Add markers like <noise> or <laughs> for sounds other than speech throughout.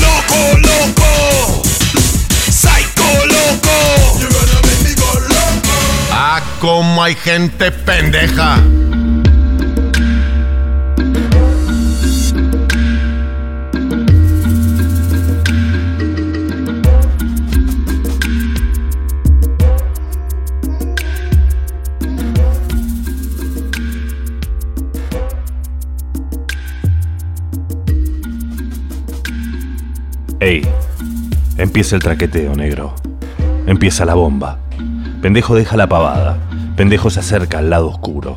Loco, loco. Psycho, loco. Ah, como hay gente pendeja. Ey, empieza el traqueteo, negro. Empieza la bomba. Pendejo deja la pavada. Pendejo se acerca al lado oscuro.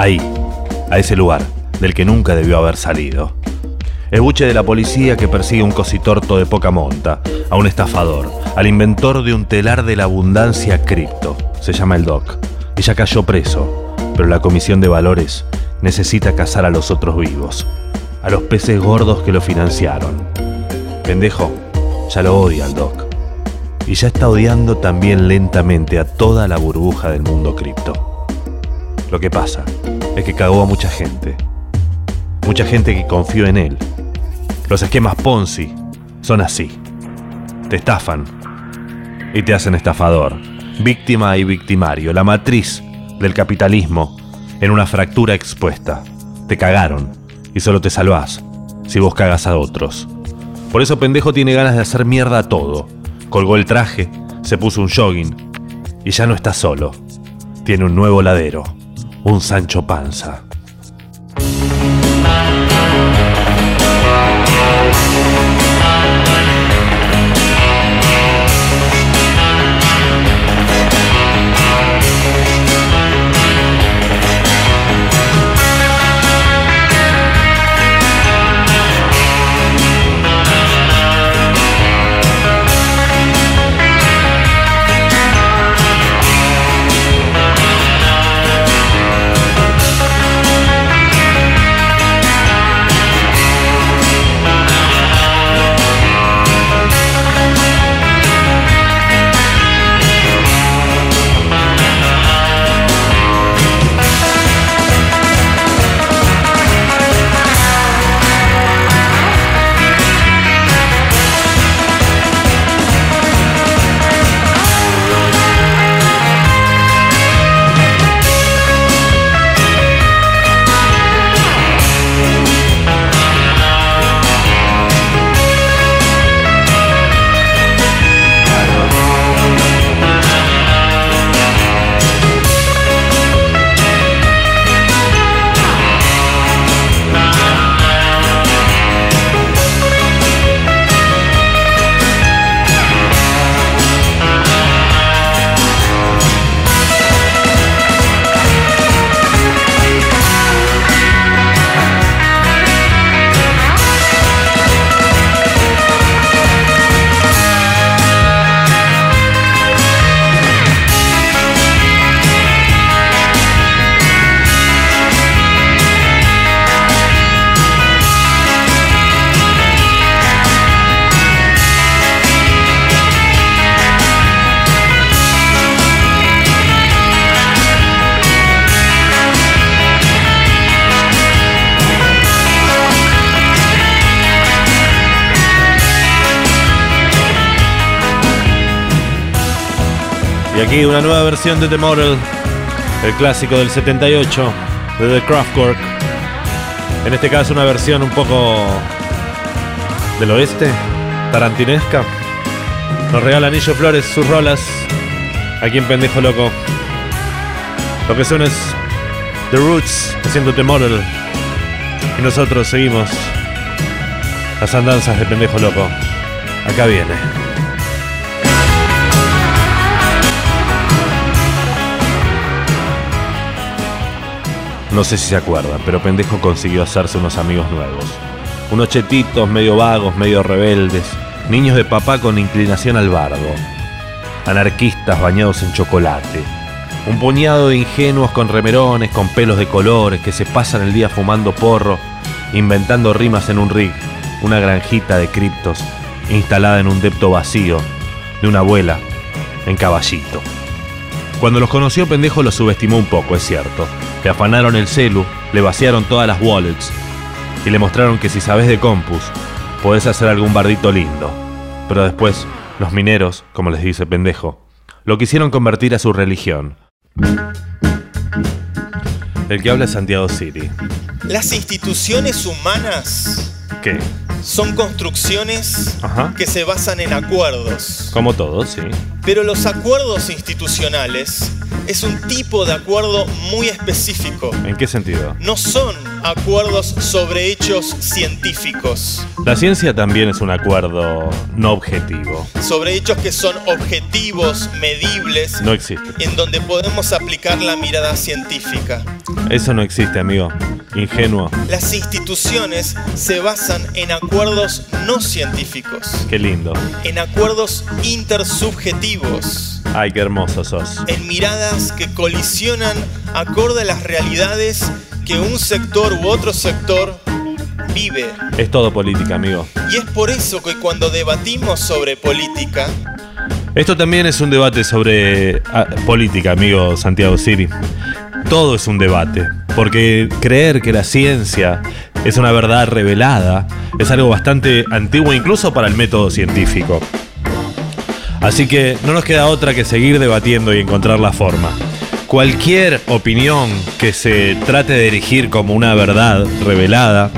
Ahí, a ese lugar, del que nunca debió haber salido. El buche de la policía que persigue a un cositorto de poca monta, a un estafador, al inventor de un telar de la abundancia cripto. Se llama el Doc. Ya cayó preso, pero la Comisión de Valores necesita cazar a los otros vivos, a los peces gordos que lo financiaron. Pendejo, ya lo odia el Doc. Y ya está odiando también lentamente a toda la burbuja del mundo cripto. Lo que pasa es que cagó a mucha gente. Mucha gente que confió en él. Los esquemas Ponzi son así. Te estafan y te hacen estafador. Víctima y victimario. La matriz del capitalismo en una fractura expuesta. Te cagaron y solo te salvás si vos cagas a otros. Por eso pendejo tiene ganas de hacer mierda a todo. Colgó el traje, se puso un jogging y ya no está solo. Tiene un nuevo ladero, un Sancho Panza. Aquí una nueva versión de The Model, el clásico del 78 de The Kraftwerk. En este caso una versión un poco del oeste, tarantinesca. Nos regala Anillo Flores sus rolas aquí en Pendejo Loco. Lo que son es The Roots haciendo The Model. Y nosotros seguimos las andanzas de Pendejo Loco. Acá viene. No sé si se acuerdan, pero pendejo consiguió hacerse unos amigos nuevos. Unos chetitos, medio vagos, medio rebeldes, niños de papá con inclinación al bardo, anarquistas bañados en chocolate, un puñado de ingenuos con remerones, con pelos de colores, que se pasan el día fumando porro, inventando rimas en un rig, una granjita de criptos instalada en un depto vacío de una abuela en caballito. Cuando los conoció, pendejo los subestimó un poco, es cierto. Le afanaron el celu, le vaciaron todas las wallets y le mostraron que si sabes de compus, podés hacer algún bardito lindo. Pero después, los mineros, como les dice pendejo, lo quisieron convertir a su religión. El que habla es Santiago City. Las instituciones humanas ¿Qué? Son construcciones Ajá. que se basan en acuerdos. Como todos, sí. Pero los acuerdos institucionales es un tipo de acuerdo muy específico. ¿En qué sentido? No son acuerdos sobre hechos científicos, La ciencia también es un acuerdo no objetivo. sobre hechos que son objetivos, medibles, No existe. en donde podemos aplicar la mirada científica. Eso no existe, amigo. Ingenuo. Las instituciones se basan en acuerdos no científicos, Qué lindo. en acuerdos intersubjetivos, Ay, qué hermoso sos. en miradas que colisionan acorde a las realidades que un sector u otro sector vive. Es todo política, amigo. Y es por eso que cuando debatimos sobre política, Esto también es un debate sobre ah, política, amigo Santiago City. Todo es un debate, porque creer que la ciencia es una verdad revelada es algo bastante antiguo incluso para el método científico. Así que no nos queda otra que seguir debatiendo y encontrar la forma. Cualquier opinión que se trate de erigir como una verdad revelada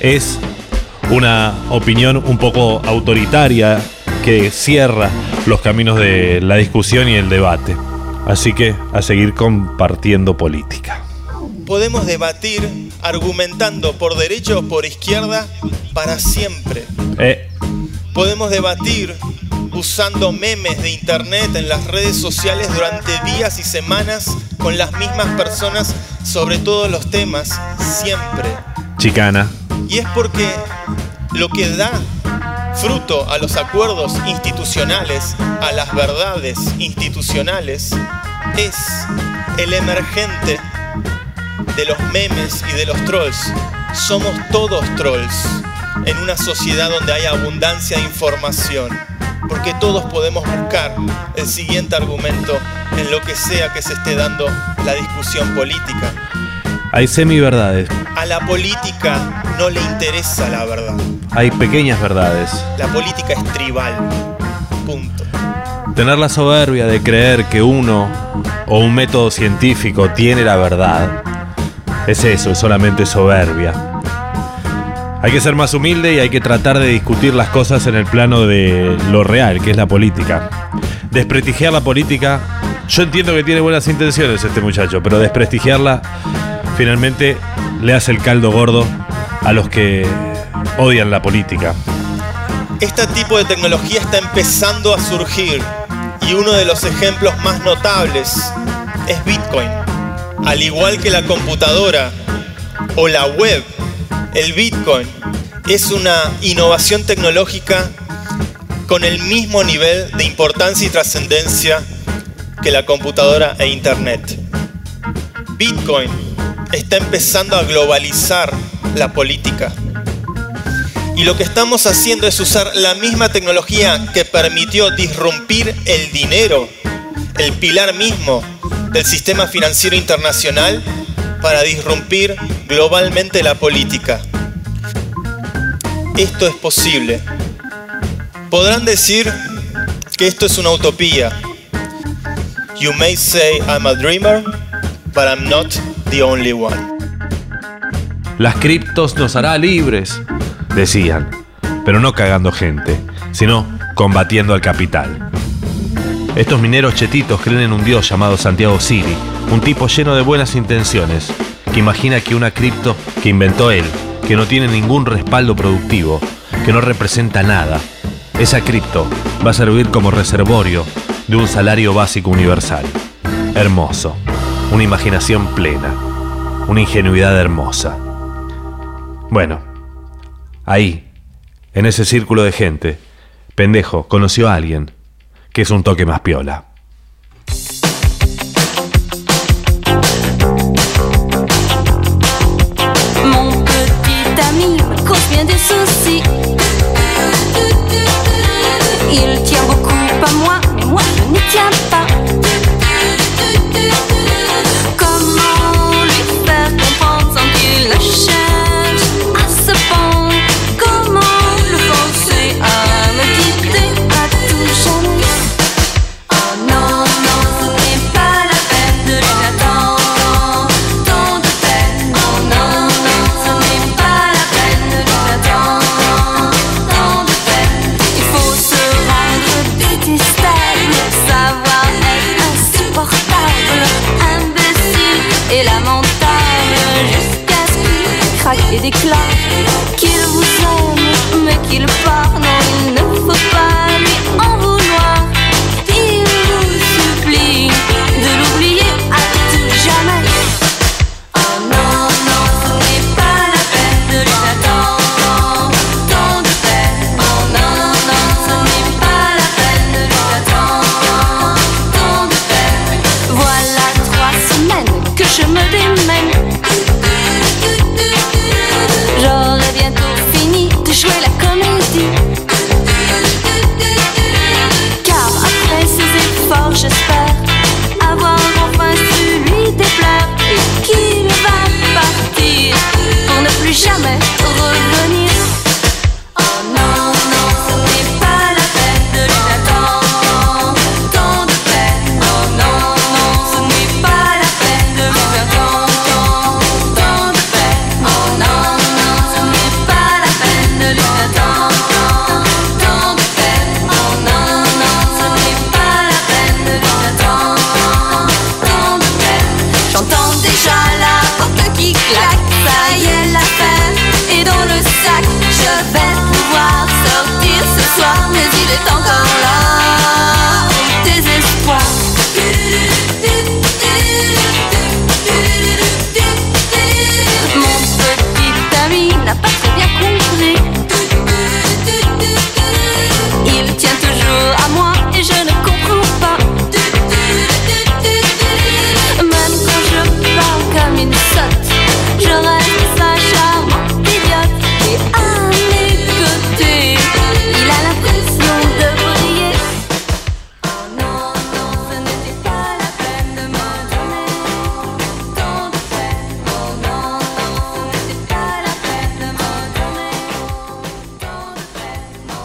es una opinión un poco autoritaria que cierra los caminos de la discusión y el debate. Así que a seguir compartiendo política. podemos debatir argumentando por derecha o por izquierda para siempre. Eh, Podemos debatir usando memes de internet en las redes sociales durante días y semanas con las mismas personas sobre todos los temas, siempre. chicana. Y es porque lo que da fruto a los acuerdos institucionales, a las verdades institucionales, es el emergente de los memes y de los trolls. Somos todos trolls en una sociedad donde hay abundancia de información. Porque todos podemos buscar el siguiente argumento en lo que sea que se esté dando la discusión política. Hay semiverdades, A la política no le interesa la verdad. hay pequeñas verdades. La política es tribal. Punto. Tener la soberbia de creer que uno o un método científico tiene la verdad es eso, es solamente soberbia. Hay que ser más humilde y hay que tratar de discutir las cosas en el plano de lo real, que es la política. Desprestigiar la política, yo entiendo que tiene buenas intenciones este muchacho, pero desprestigiarla finalmente le hace el caldo gordo a los que odian la política. Este tipo de tecnología está empezando a surgir y uno de los ejemplos más notables es Bitcoin. Al igual que la computadora o la web, el Bitcoin es una innovación tecnológica con el mismo nivel de importancia y trascendencia que la computadora e Internet. Bitcoin está empezando a globalizar la política. Y lo que estamos haciendo es usar la misma tecnología que permitió disrumpir el dinero, el pilar mismo del sistema financiero internacional, para disrumpir globalmente la política. Esto es posible. Podrán decir que esto es una utopía. You may say I'm a dreamer, but I'm not the only one. Las criptos nos hará libres, decían, pero no cagando gente, sino combatiendo al capital. Estos mineros chetitos creen en un dios llamado Santiago City, un tipo lleno de buenas intenciones, que imagina que una cripto que inventó él, que no tiene ningún respaldo productivo, que no representa nada, esa cripto va a servir como reservorio de un salario básico universal. Hermoso, una imaginación plena, una ingenuidad hermosa. Bueno, ahí, en ese círculo de gente, pendejo conoció a alguien que es un toque más piola. Des soucis. Il tient beaucoup à moi, mais moi moi je n'y tiens pas. Et déclare qu'il vous aime, mais qu'il part.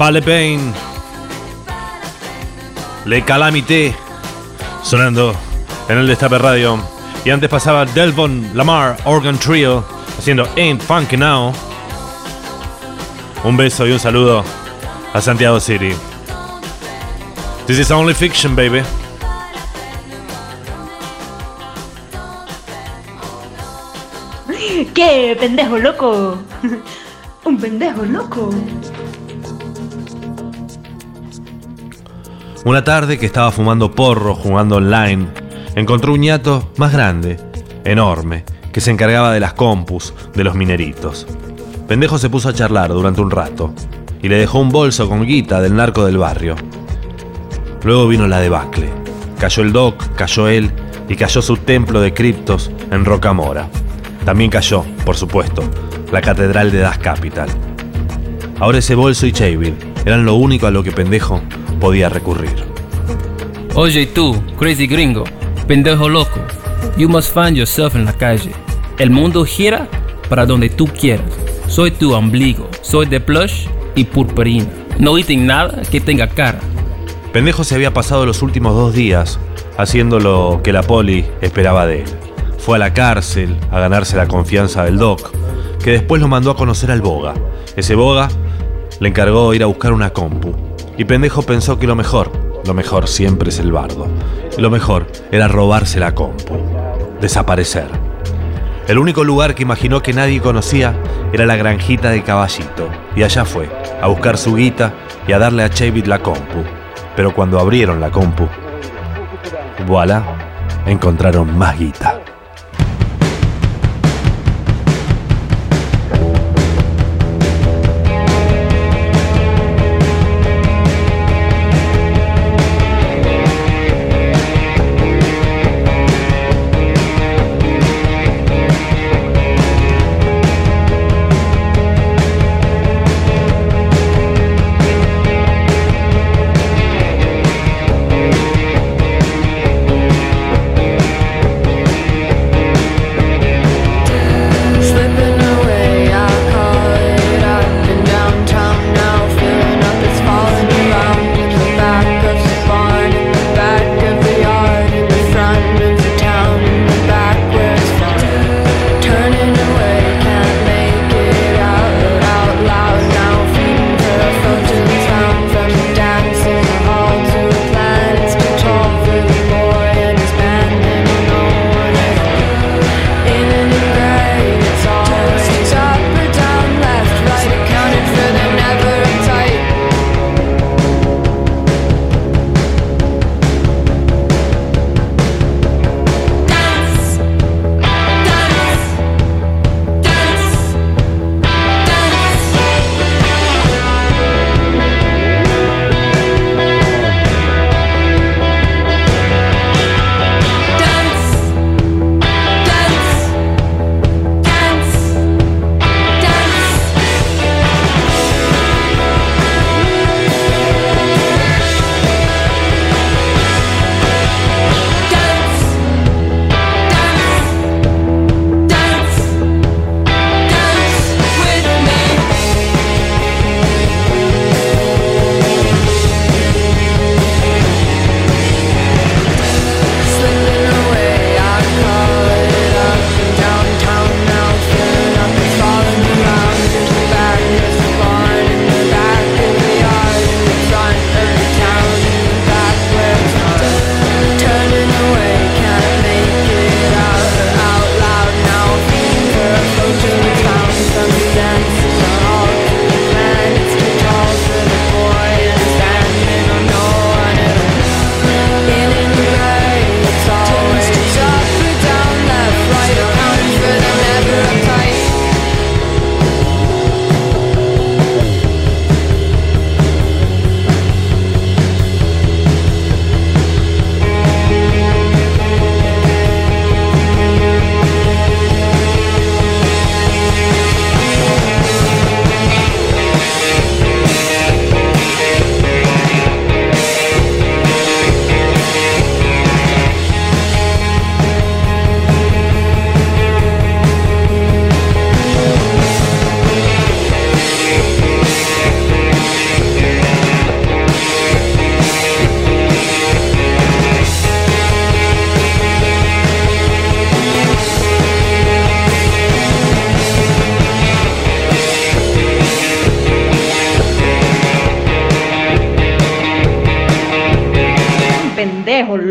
Pas le pain. Le Calamité. Sonando en el Destape Radio. Y antes pasaba Delvon Lamar Organ Trio haciendo Ain't Funky Now. Un beso y un saludo a Santiago City. This is only fiction, baby. ¿Qué pendejo loco? <laughs> Un pendejo loco. Una tarde que estaba fumando porro jugando online, encontró un ñato más grande, enorme, que se encargaba de las compus de los mineritos. Pendejo se puso a charlar durante un rato y le dejó un bolso con guita del narco del barrio. Luego vino la debacle. Cayó el doc, cayó él y cayó su templo de criptos en Rocamora. También cayó, por supuesto, la catedral de Das Capital. Ahora ese bolso y Chayville eran lo único a lo que Pendejo podía recurrir. Oye tú, crazy gringo, pendejo loco, you must find yourself en la calle. El mundo gira para donde tú quieras. Soy tu ombligo, soy de plush y purpurina. No eating nada que tenga cara. Pendejo se había pasado los últimos dos días haciendo lo que la poli esperaba de él. Fue a la cárcel a ganarse la confianza del doc, que después lo mandó a conocer al Boga. Ese Boga le encargó ir a buscar una compu. Y Pendejo pensó que lo mejor, lo mejor siempre es el bardo. Lo mejor era robarse la compu. Desaparecer. El único lugar que imaginó que nadie conocía era la granjita de Caballito. Y allá fue, a buscar su guita y a darle a Chavit la compu. Pero cuando abrieron la compu, voilà, encontraron más guita.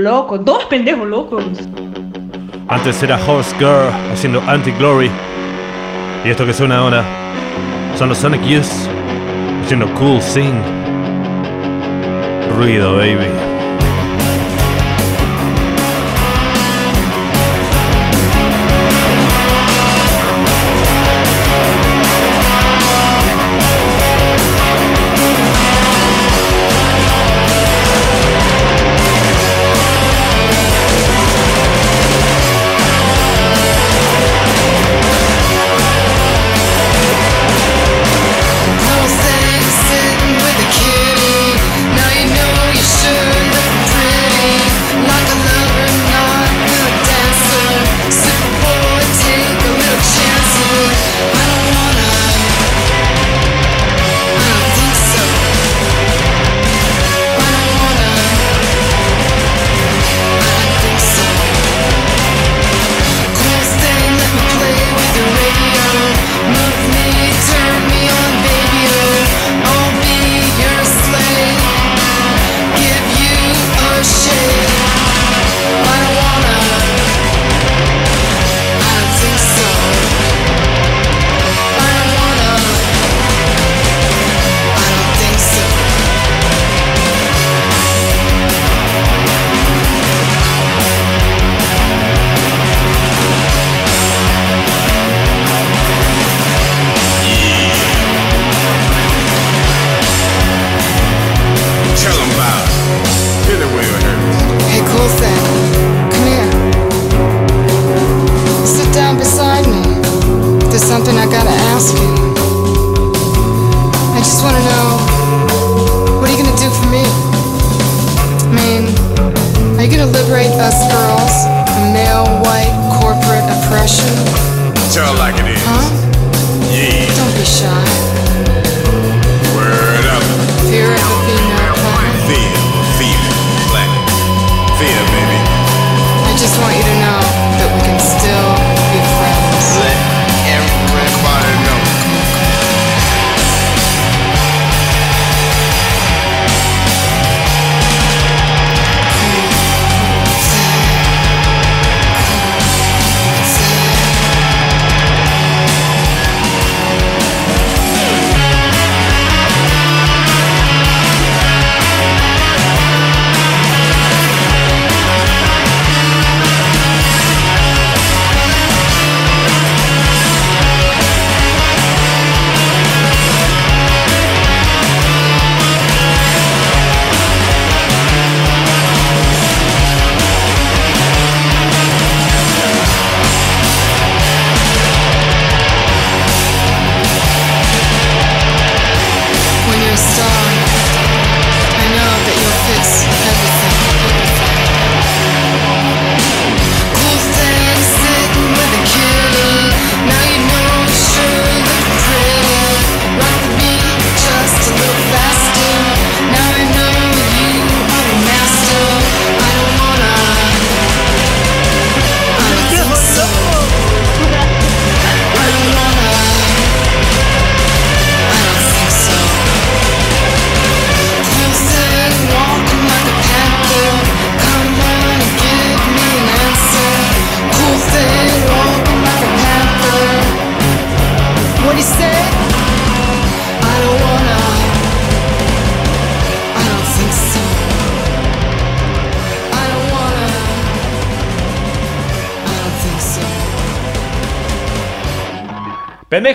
Loco, dos pendejos locos. Antes era Horse Girl haciendo Anti-Glory. Y esto que suena ahora son los Sonic Youth haciendo Cool Sing. Ruido, baby.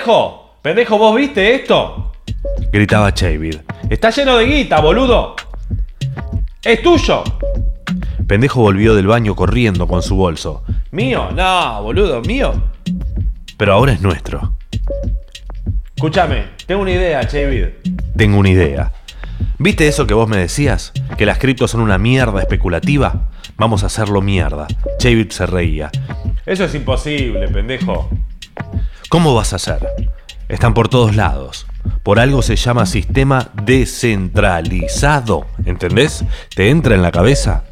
¡Pendejo! ¡Pendejo, vos viste esto! Gritaba Chavid. ¡Está lleno de guita, boludo! ¡Es tuyo! Pendejo volvió del baño corriendo con su bolso. ¿Mío? No, boludo, mío. Pero ahora es nuestro. Escúchame, tengo una idea, Chavid. Tengo una idea. ¿Viste eso que vos me decías? ¿Que las criptos son una mierda especulativa? Vamos a hacerlo mierda. Chavid se reía. Eso es imposible, pendejo. ¿Cómo vas a hacer? Están por todos lados. Por algo se llama sistema descentralizado. ¿Entendés? ¿Te entra en la cabeza?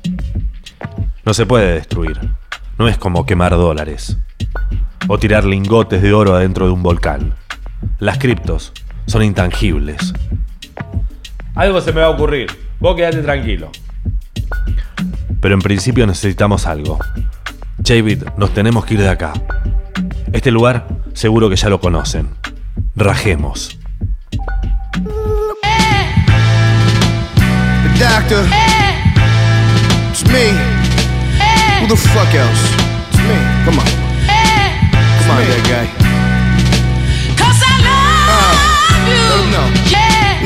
No se puede destruir. No es como quemar dólares. O tirar lingotes de oro adentro de un volcán. Las criptos son intangibles. Algo se me va a ocurrir. Vos quedate tranquilo. pero en principio necesitamos algo. David, nos tenemos que ir de acá. Este lugar seguro que ya lo conocen. Rajemos. The doctor. It's me. Who the fuck else? It's me. Come on. Come on, that guy.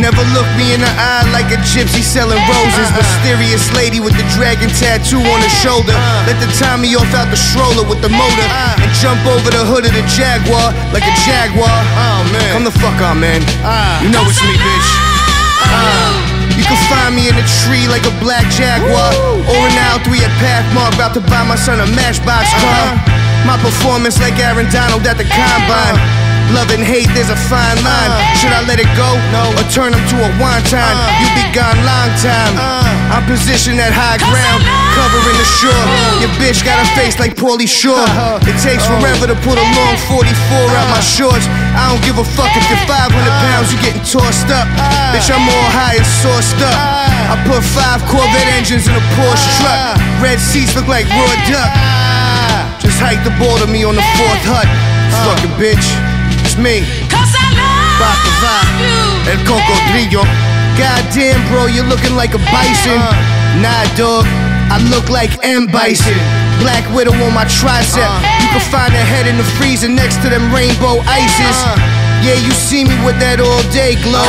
Never look me in the eye like a gypsy selling roses. Mysterious lady with the dragon tattoo on her shoulder. Let the Tommy off out the stroller with the motor. And jump over the hood of the Jaguar like a Jaguar. Oh man. Come the fuck on, man. You know it's me, bitch. Uh, you can find me in a tree like a black jaguar. Or an L3 at Pathmark, about to buy my son a Matchbox car. My performance like Aaron Donald at the combine. Love and hate, there's a fine line. Should I let it go? No. Or turn them to a wonton? You be gone long time. I'm positioned at high ground, covering the shore. Your bitch got a face like Paulie Shore. It takes forever to put a long 44 out my shorts. I don't give a fuck if you're 500 pounds, you're getting tossed up. Bitch, I'm all high and sourced up. I put five Corvette engines in a Porsche truck. Red seats look like raw duck. Just hike the ball to me on the fourth hut. Fucking bitch, me. Cause I love Baklava, you. El Cocodrillo. Goddamn, bro, you're looking like a bison. Nah, dog, I look like M. Bison. Black widow on my tricep. Uh. You can find a head in the freezer next to them rainbow ices. Yeah, you see me with that all day glow.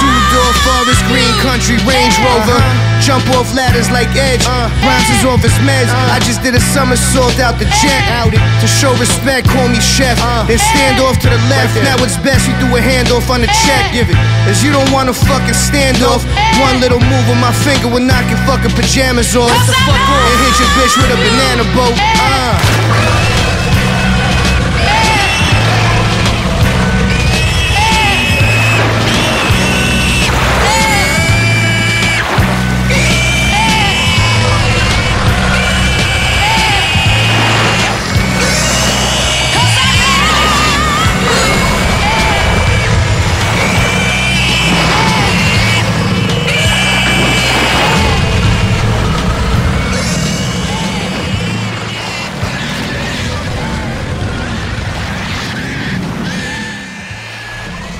Two door forest green country Range Rover. Jump off ladders like Edge. Bronzes off his meds. I just did a somersault out the jet. To show respect, call me chef. Then stand off to the left. Now it's best you do a handoff on the check. Give it. As you don't wanna fucking stand off. One little move with my finger will knock your fucking pajamas off. What the fuck off? And hit your bitch with a banana boat. Uh.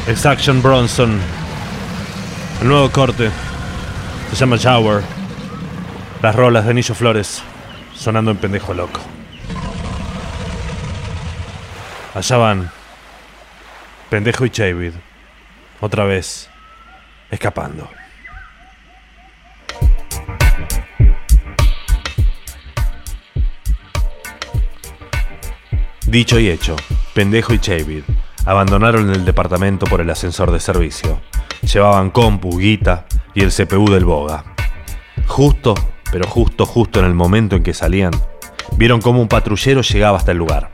Es Action Bronson. El nuevo corte se llama Shower. Las rolas de Nillo Flores sonando en pendejo loco. Allá van. Pendejo y Chavid. Otra vez. Escapando. Dicho y hecho, Pendejo y Chavid abandonaron el departamento por el ascensor de servicio. Llevaban compu, guita y el CPU del Boga. Justo, pero justo, justo en el momento en que salían, vieron cómo un patrullero llegaba hasta el lugar.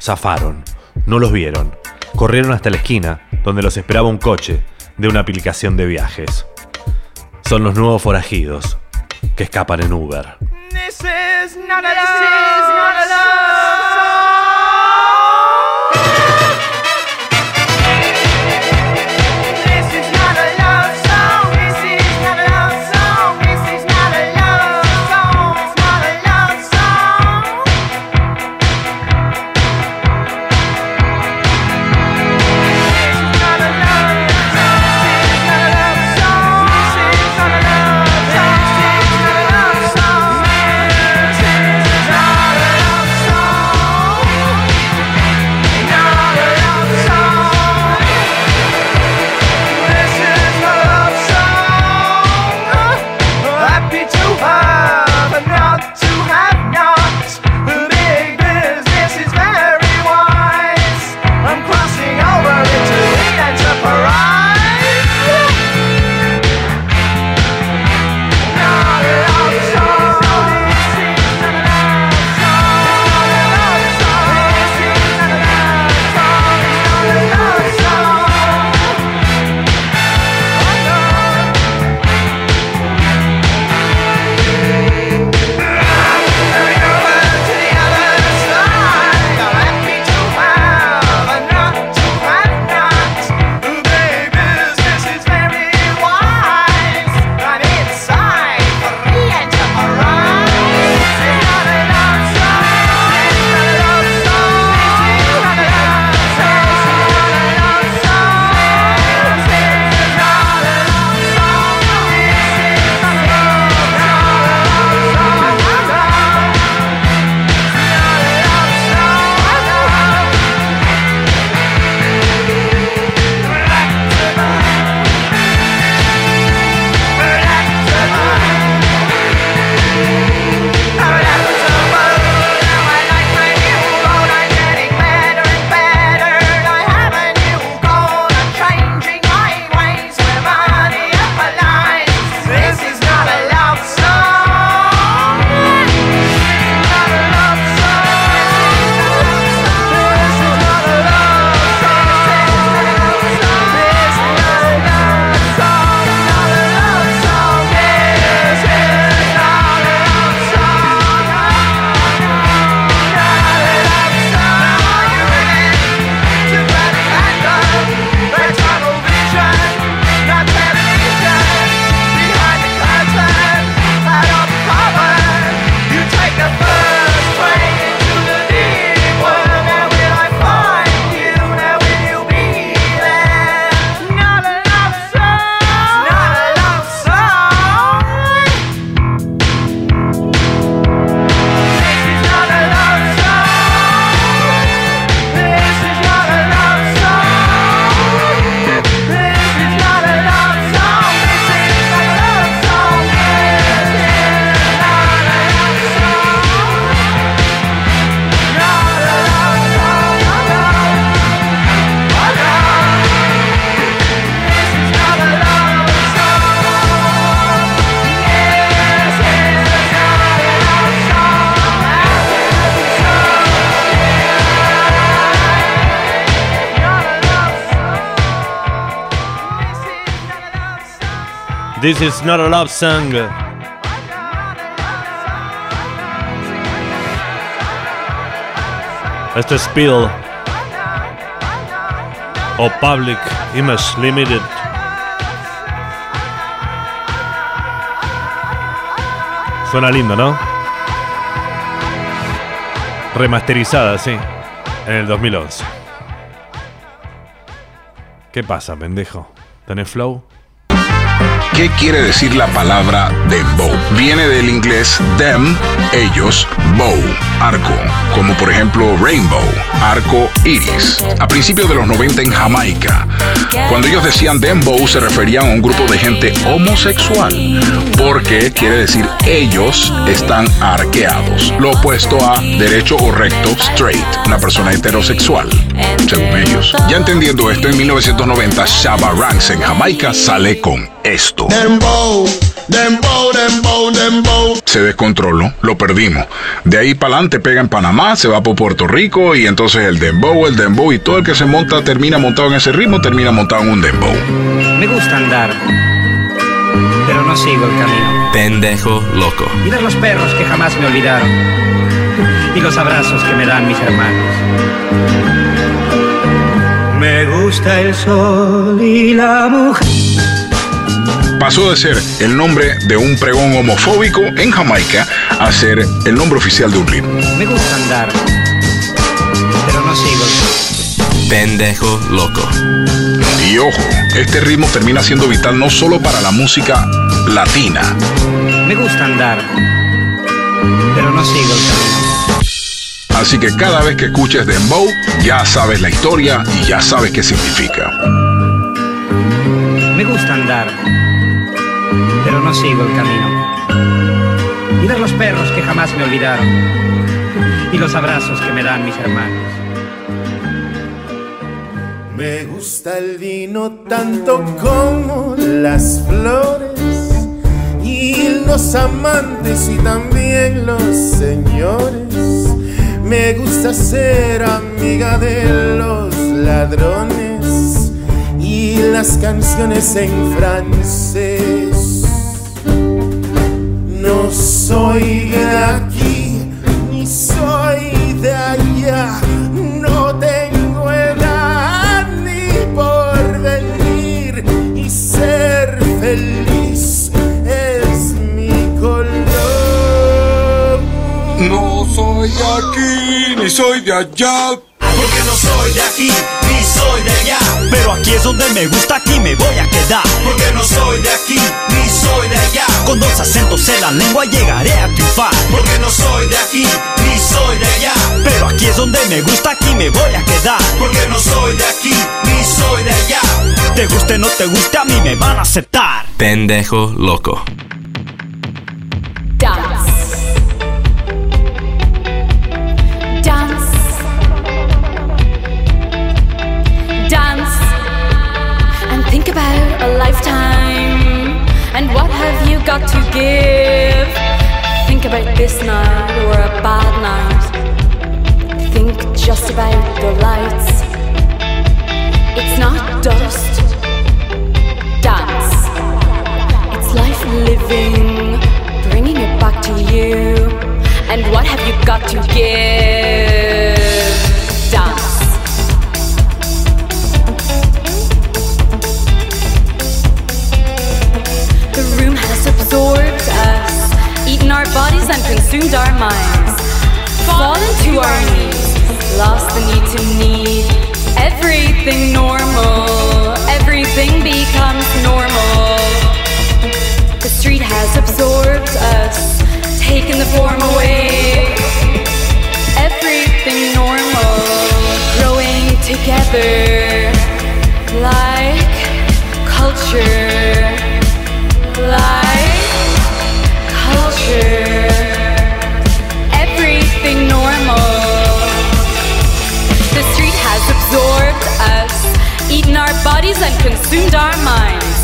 Zafaron, no los vieron, corrieron hasta la esquina, donde los esperaba un coche de una aplicación de viajes. Son los nuevos forajidos que escapan en Uber. This is not a love song. Esto es Spill o Public Image Limited. Suena lindo, ¿no? Remasterizada, sí, en el 2011. ¿Qué pasa, pendejo? ¿Tenés flow? ¿Qué quiere decir la palabra dembow? Viene del inglés them, ellos, bow, arco, como por ejemplo rainbow, arco iris. A principios de los 90 en Jamaica, cuando ellos decían dembow se referían a un grupo de gente homosexual, porque quiere decir ellos están arqueados, lo opuesto a derecho o recto, straight, una persona heterosexual, según ellos. Ya entendiendo esto, en 1990 Shabba Ranks en Jamaica sale con esto. Dembow, dembow, dembow, dembow. Se descontroló, lo perdimos. De ahí para adelante pega en Panamá, se va por Puerto Rico y entonces el dembow, el dembow y todo el que se monta termina montado en ese ritmo, termina montado en un dembow. Me gusta andar, pero no sigo el camino. Pendejo loco. Y ver los perros que jamás me olvidaron. Y los abrazos que me dan mis hermanos. Me gusta el sol y la mujer. Pasó de ser el nombre de un pregón homofóbico en Jamaica a ser el nombre oficial de un ritmo. Me gusta andar, pero no sigo el Pendejo loco. Y ojo, este ritmo termina siendo vital no solo para la música latina. Me gusta andar, pero no sigo. Así que cada vez que escuches Dembow, ya sabes la historia y ya sabes qué significa. Me gusta andar, pero no sigo el camino. Y ver los perros que jamás me olvidaron. Y los abrazos que me dan mis hermanos. Me gusta el vino tanto como las flores y los amantes y también los señores. Me gusta ser amiga de los ladrones y las canciones en francés. No soy de aquí ni soy de allá. No tengo edad ni por venir y ser feliz es mi color. No soy de aquí ni soy de allá. Porque no soy de aquí soy de allá. Pero aquí es donde me gusta, aquí me voy a quedar. Porque no soy de aquí ni soy de allá. Con dos acentos en la lengua llegaré a triunfar. Porque no soy de aquí ni soy de allá. Pero aquí es donde me gusta, aquí me voy a quedar. Porque no soy de aquí ni soy de allá. Te guste o no te guste, a mí me van a aceptar. Pendejo loco. This night or a bad night. Think just about the lights. It's not dust. Dance. It's life living, bringing it back to you. And what have you got to give? Consumed our minds. Fall into our knees, lost the need to need everything normal. Everything becomes normal. The street has absorbed us, taken the form away. Everything normal, growing together like culture, like culture. Our bodies and consumed our minds.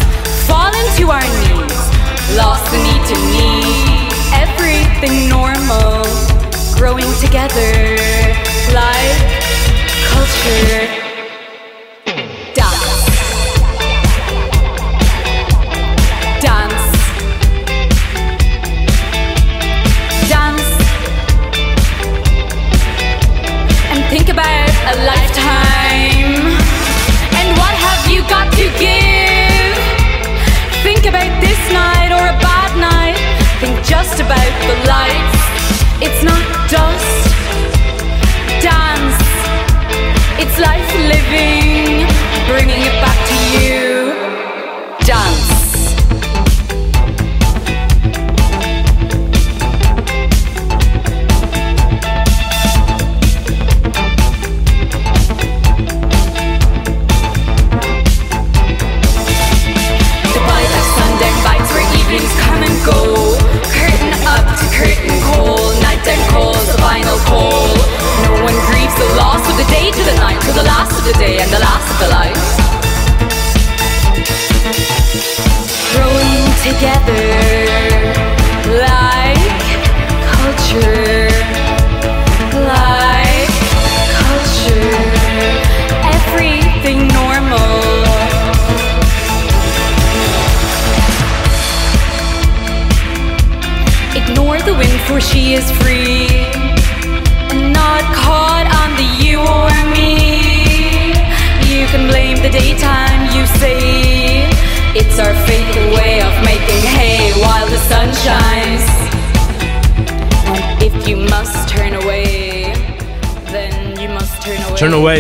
Fall into our knees, lost the need to need everything normal. Growing together like culture.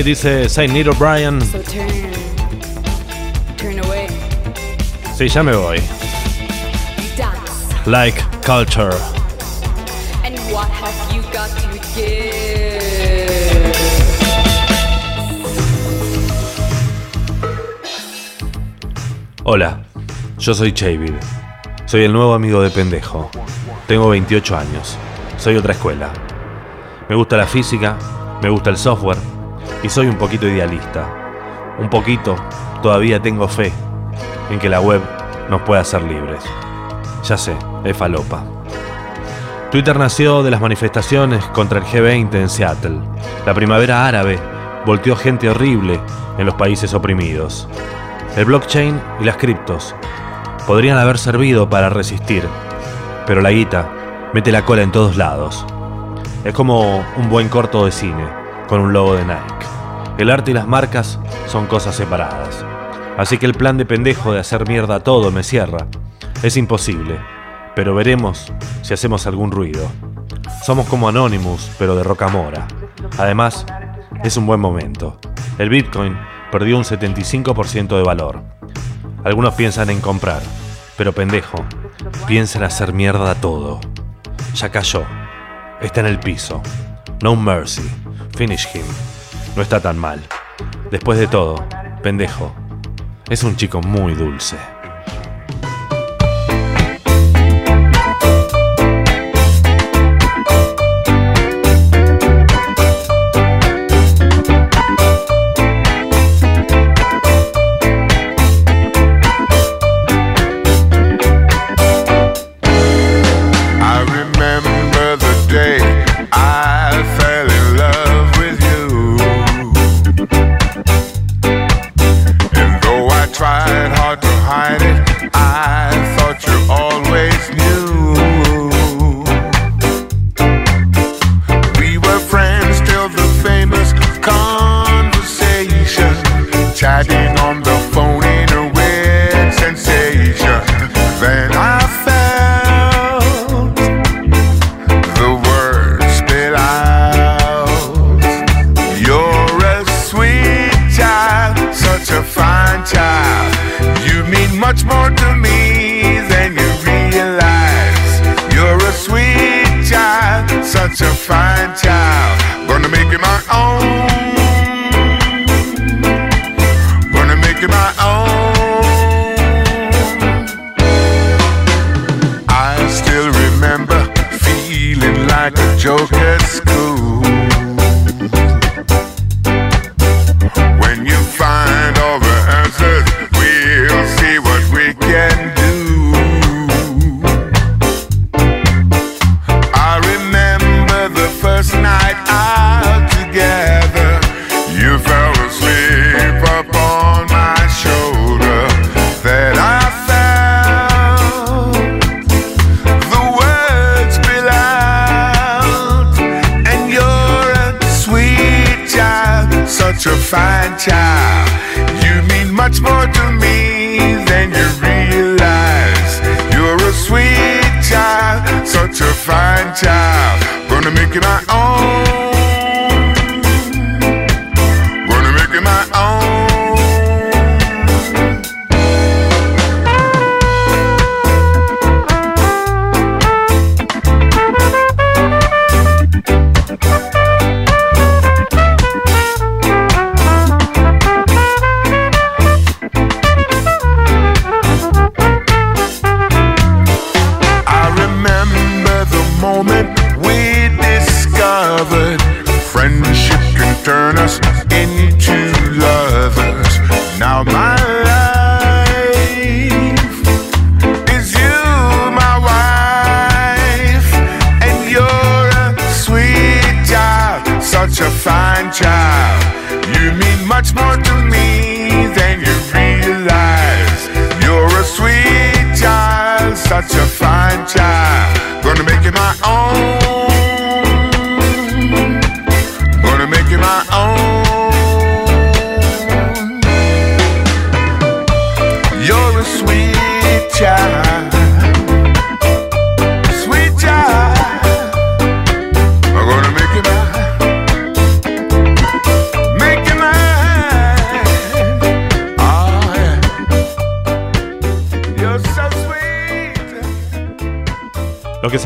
Away dice Saint Neil O'Brien. So turn Turn away Sí, ya me voy. Dance Like culture. And what have you got to give? Hola, yo soy Chavid. Soy el nuevo amigo de pendejo. Tengo 28 años. Soy otra escuela. Me gusta la física, me gusta el software y soy un poquito idealista. Un poquito, todavía tengo fe en que la web nos pueda hacer libres. Ya sé, es falopa. Twitter nació de las manifestaciones contra el G20 en Seattle. La primavera árabe volteó gente horrible en los países oprimidos. El blockchain y las criptos podrían haber servido para resistir, pero la guita mete la cola en todos lados. Es como un buen corto de cine con un logo de Nike. El arte y las marcas son cosas separadas. Así que el plan de pendejo de hacer mierda todo me cierra. Es imposible, pero veremos si hacemos algún ruido. Somos como Anonymous, pero de Rocamora. Además, es un buen momento. El Bitcoin perdió un 75% de valor. Algunos piensan en comprar, pero pendejo, piensan hacer mierda todo. Ya cayó. Está en el piso. No mercy. Finish him. No está tan mal. Después de todo, pendejo, es un chico muy dulce.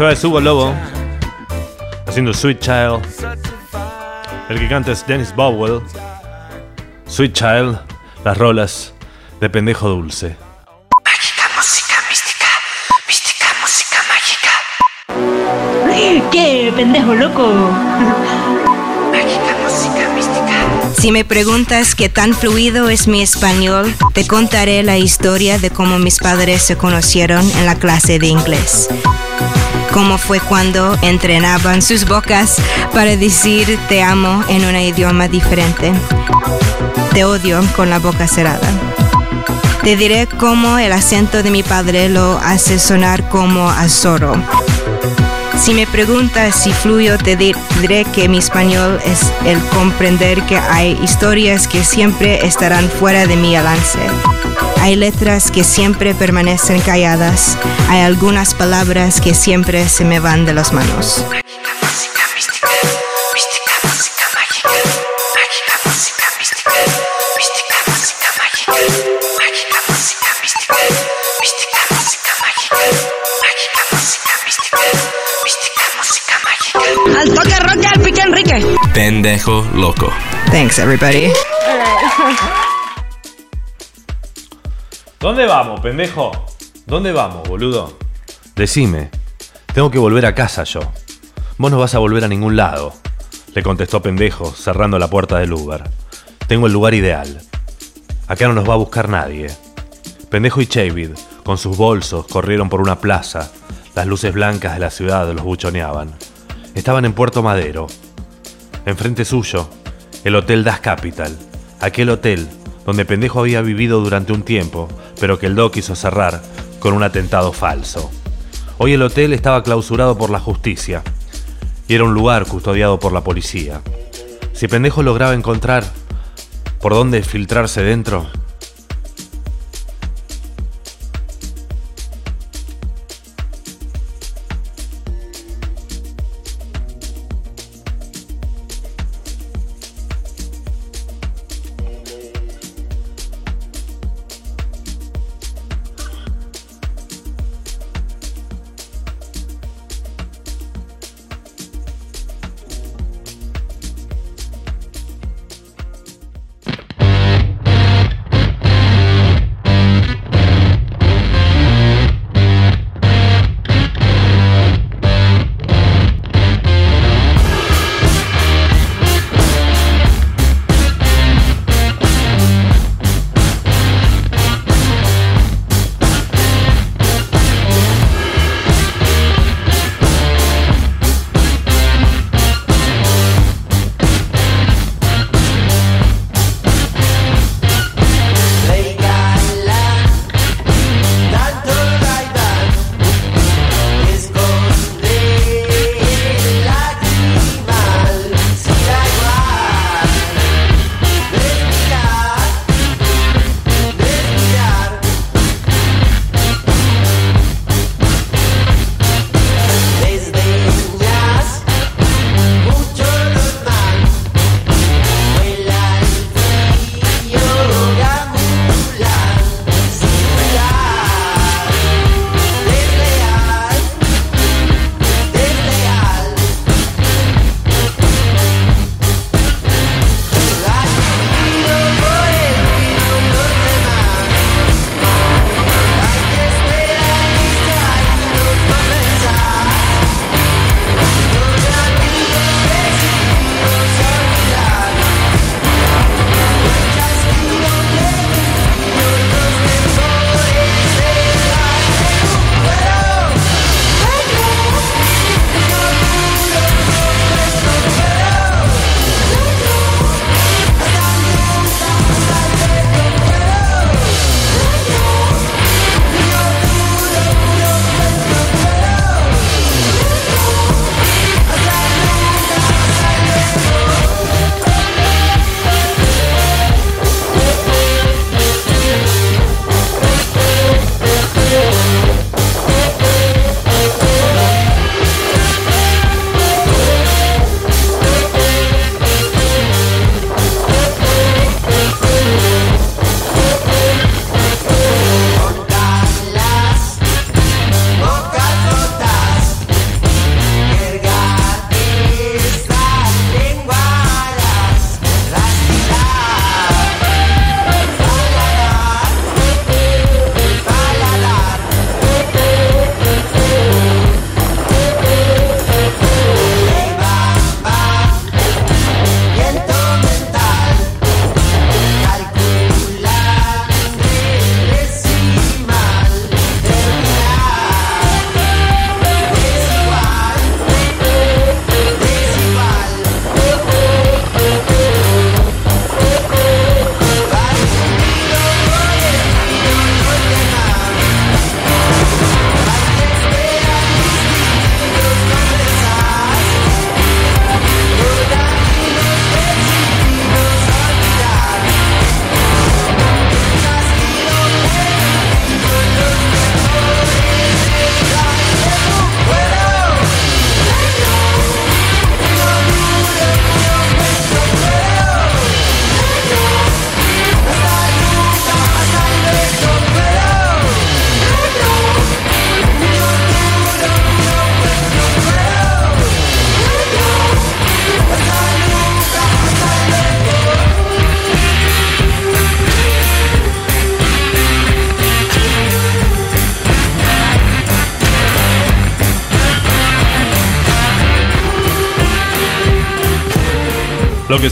De Subo Lobo, haciendo Sweet Child. El que canta es Dennis Bowell. Sweet Child, las rolas de pendejo dulce. ¿Qué, pendejo loco? Si me preguntas qué tan fluido es mi español, te contaré la historia de cómo mis padres se conocieron en la clase de inglés. Cómo fue cuando entrenaban sus bocas para decir te amo en un idioma diferente. Te odio con la boca cerrada. Te diré cómo el acento de mi padre lo hace sonar como a. Si me preguntas si fluyo, te di- diré que mi español es el comprender que hay historias que siempre estarán fuera de mi alcance. Hay letras que siempre permanecen calladas. Hay algunas palabras que siempre se me van de las manos. Al toque roque al pique Enrique. Pendejo loco. Thanks, everybody. <laughs> ¿Dónde vamos, pendejo? ¿Dónde vamos, boludo? Decime. Tengo que volver a casa yo. Vos no vas a volver a ningún lado, le contestó pendejo, cerrando la puerta del Uber. Tengo el lugar ideal. Acá no nos va a buscar nadie. Pendejo y Chavid, con sus bolsos, corrieron por una plaza. Las luces blancas de la ciudad los buchoneaban. Estaban en Puerto Madero. Enfrente suyo, el Hotel Das Capital. Aquel hotel donde Pendejo había vivido durante un tiempo, pero que el Doc quiso cerrar con un atentado falso. Hoy el hotel estaba clausurado por la justicia y era un lugar custodiado por la policía. Si Pendejo lograba encontrar por dónde filtrarse dentro,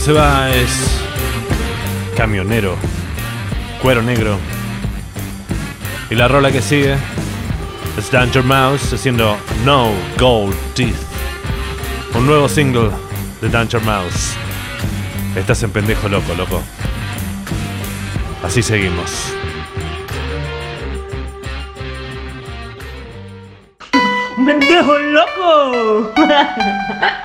se va es camionero, cuero negro. Y la rola que sigue es Danger Mouse haciendo No Gold Teeth. Un nuevo single de Danger Mouse. Estás en pendejo loco, loco. Así seguimos. ¡Un pendejo loco! <laughs>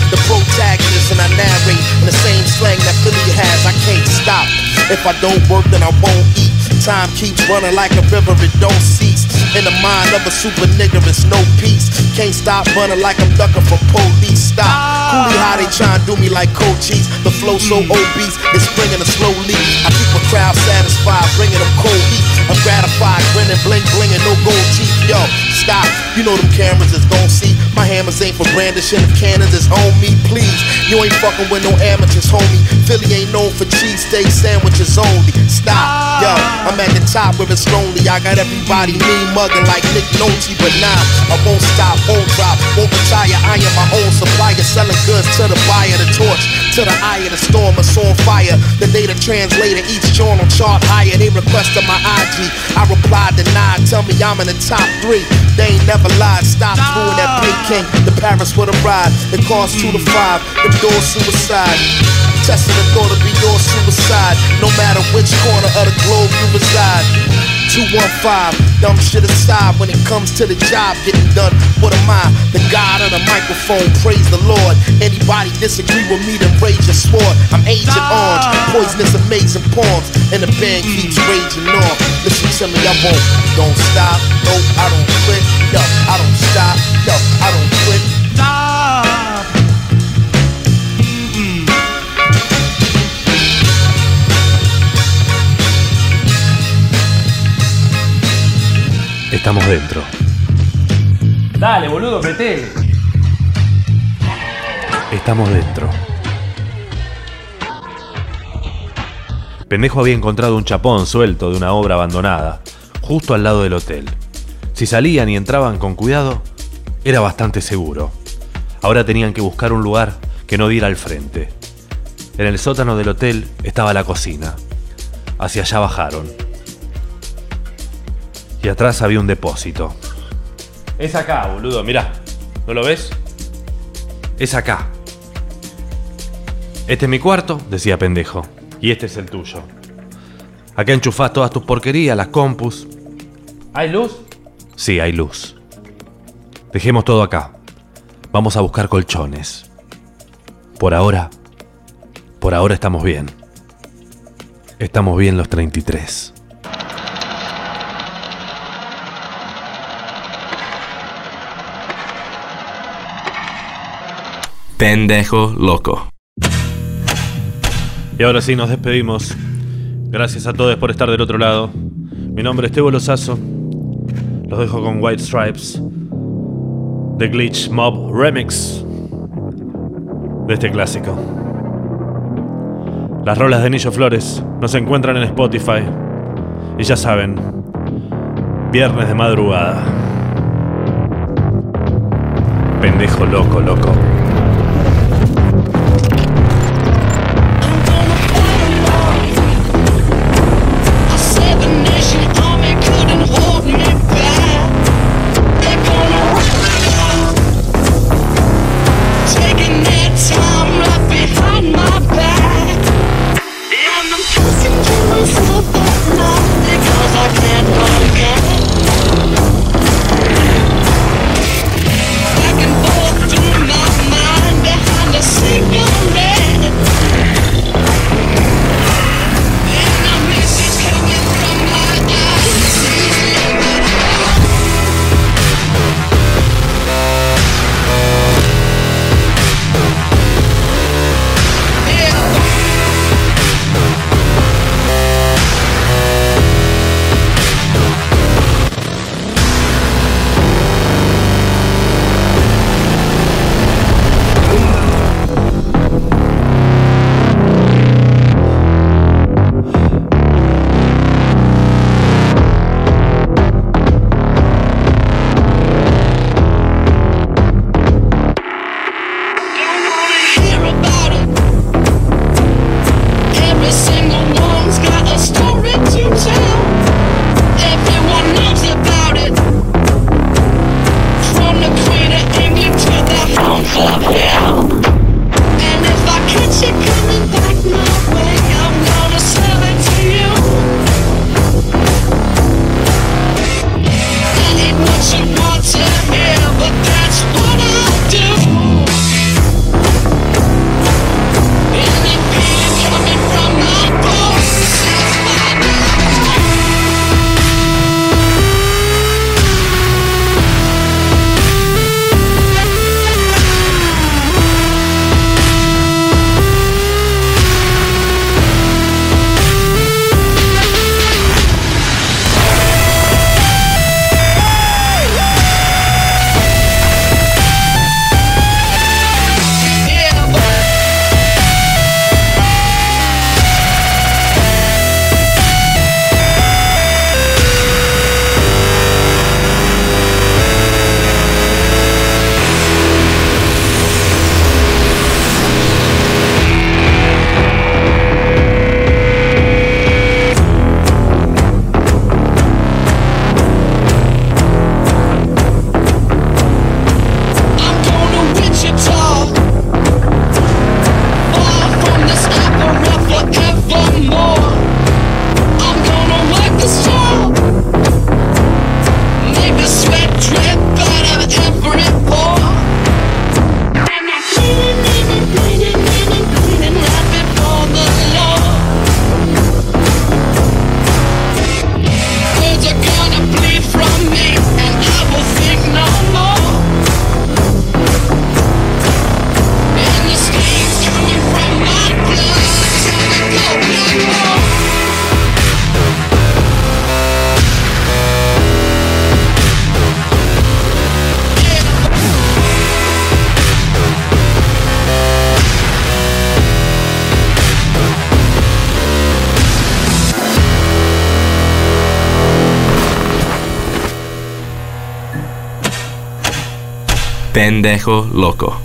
The protagonist, and I narrate in the same slang that Philly has. I can't stop. If I don't work, then I won't eat. Time keeps running like a river, it don't cease. In the mind of a super nigga, it's no peace. Can't stop running like I'm ducking from police. Stop. Coolie ah. how they try and do me like cold cheese. The flow so hmm. obese, it's bringing a slow leak. I keep a crowd satisfied, bringing them cold heat. I'm gratified, grinning, bling, blinging, no gold teeth. Yo, stop. You know them cameras is gon' see. My hammers ain't for brandishing. If cannons is on me, please. You ain't fucking with no amateurs, homie. Philly ain't known for cheesesteak sandwiches only. Stop. Yo, I'm at the top where it's lonely. I got everybody mean mugging like Nick Nolte, but nah, I won't stop, won't drop, won't retire. I am my own supplier, selling goods to the buyer, the torch to the eye of the storm, it's on fire. The data translator, each journal chart higher. They requested my IG. I replied, denied. Tell me I'm in the top three. They ain't never lied. Stop doing that pay king. The Paris with a ride. It costs two to five. Them doors suicide. Testing the thought be your suicide. No matter which corner of the globe you reside. 215, dumb shit aside when it comes to the job getting done. What am I? The God of the microphone, praise the Lord. Anybody disagree with me, then rage your sword. I'm Agent Orange, ah. poisonous, amazing poems, and the band keeps raging on. Listen to me, I won't, don't stop, no, I don't quit, no, I don't stop, no, I don't quit. Estamos dentro. Dale, boludo, apreté. Estamos dentro. Pendejo había encontrado un chapón suelto de una obra abandonada, justo al lado del hotel. Si salían y entraban con cuidado, era bastante seguro. Ahora tenían que buscar un lugar que no diera al frente. En el sótano del hotel estaba la cocina. Hacia allá bajaron. Y atrás había un depósito. Es acá, boludo, mirá. ¿No lo ves? Es acá. Este es mi cuarto, decía pendejo. Y este es el tuyo. Acá enchufás todas tus porquerías, las compus. ¿Hay luz? Sí, hay luz. Dejemos todo acá. Vamos a buscar colchones. Por ahora, por ahora estamos bien. Estamos bien los 33. Pendejo loco. Y ahora sí nos despedimos. Gracias a todos por estar del otro lado. Mi nombre es Tebo Lozazo. Los dejo con White Stripes. The Glitch Mob Remix. De este clásico. Las rolas de Nillo Flores nos encuentran en Spotify. Y ya saben, viernes de madrugada. Pendejo loco, loco. Pendejo loco.